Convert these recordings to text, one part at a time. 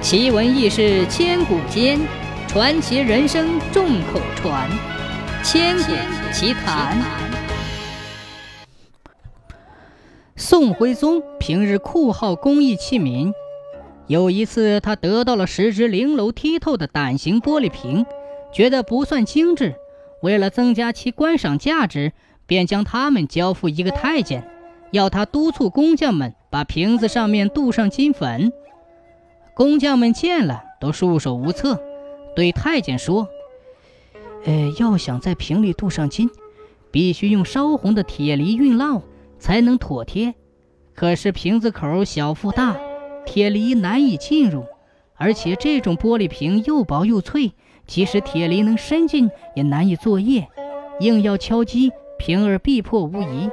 奇闻异事千古间，传奇人生众口传。千古奇谈。宋徽宗平日酷好工艺器皿，有一次他得到了十只玲珑剔透的胆形玻璃瓶，觉得不算精致，为了增加其观赏价值，便将它们交付一个太监，要他督促工匠们把瓶子上面镀上金粉。工匠们见了都束手无策，对太监说：“呃，要想在瓶里镀上金，必须用烧红的铁犁熨烙才能妥帖。可是瓶子口小腹大，铁犁难以进入，而且这种玻璃瓶又薄又脆，即使铁犁能伸进，也难以作业。硬要敲击，瓶儿必破无疑。”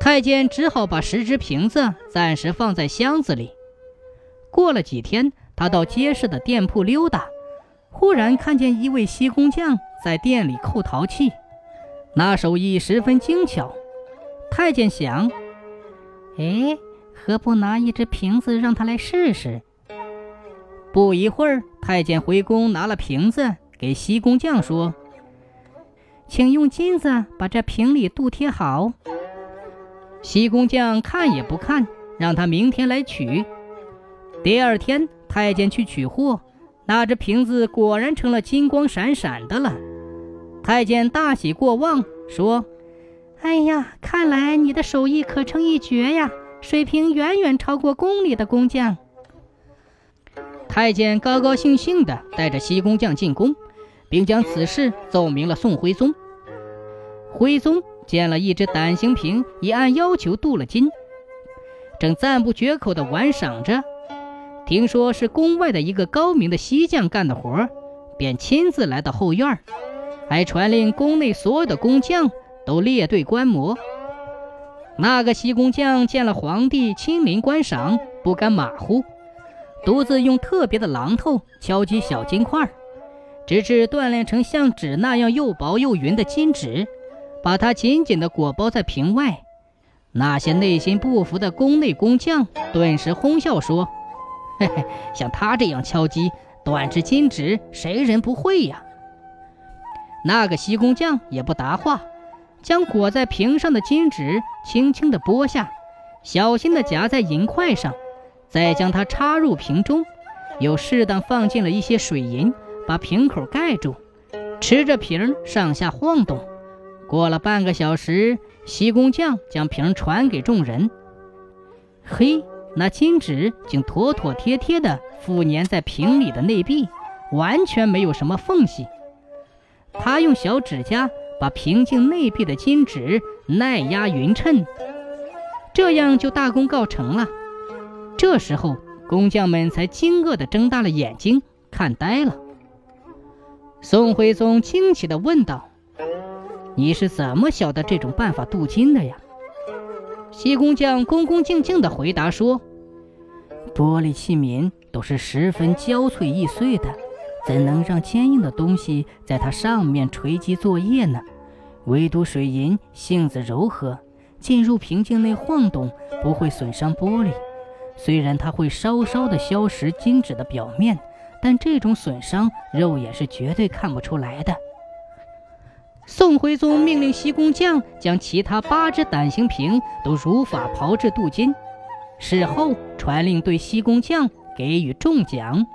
太监只好把十只瓶子暂时放在箱子里。过了几天，他到街市的店铺溜达，忽然看见一位锡工匠在店里扣陶器，那手艺十分精巧。太监想：“哎，何不拿一只瓶子让他来试试？”不一会儿，太监回宫拿了瓶子，给锡工匠说：“请用金子把这瓶里镀贴好。”锡工匠看也不看，让他明天来取。第二天，太监去取货，那只瓶子果然成了金光闪闪的了。太监大喜过望，说：“哎呀，看来你的手艺可称一绝呀，水平远远超过宫里的工匠。”太监高高兴兴地带着西工匠进宫，并将此事奏明了宋徽宗。徽宗见了一只胆形瓶，已按要求镀了金，正赞不绝口地玩赏着。听说是宫外的一个高明的锡匠干的活儿，便亲自来到后院，还传令宫内所有的工匠都列队观摩。那个锡工匠见了皇帝亲临观赏，不敢马虎，独自用特别的榔头敲击小金块，直至锻炼成像纸那样又薄又匀的金纸，把它紧紧地裹包在瓶外。那些内心不服的宫内工匠顿时哄笑说。嘿嘿，像他这样敲击短支金纸，谁人不会呀？那个锡工匠也不答话，将裹在瓶上的金纸轻轻地剥下，小心地夹在银块上，再将它插入瓶中，又适当放进了一些水银，把瓶口盖住，持着瓶上下晃动。过了半个小时，锡工匠将瓶传给众人。嘿。那金纸竟妥妥帖帖地附粘在瓶里的内壁，完全没有什么缝隙。他用小指甲把瓶颈内壁的金纸耐压匀称，这样就大功告成了。这时候，工匠们才惊愕地睁大了眼睛，看呆了。宋徽宗惊奇地问道：“你是怎么晓得这种办法镀金的呀？”西工匠恭恭敬敬地回答说：“玻璃器皿都是十分娇脆易碎的，怎能让坚硬的东西在它上面锤击作业呢？唯独水银性子柔和，进入瓶颈内晃动不会损伤玻璃。虽然它会稍稍的消蚀金纸的表面，但这种损伤肉眼是绝对看不出来的。”宋徽宗命令西宫匠将其他八只胆形瓶都如法炮制镀金，事后传令对西宫匠给予重奖。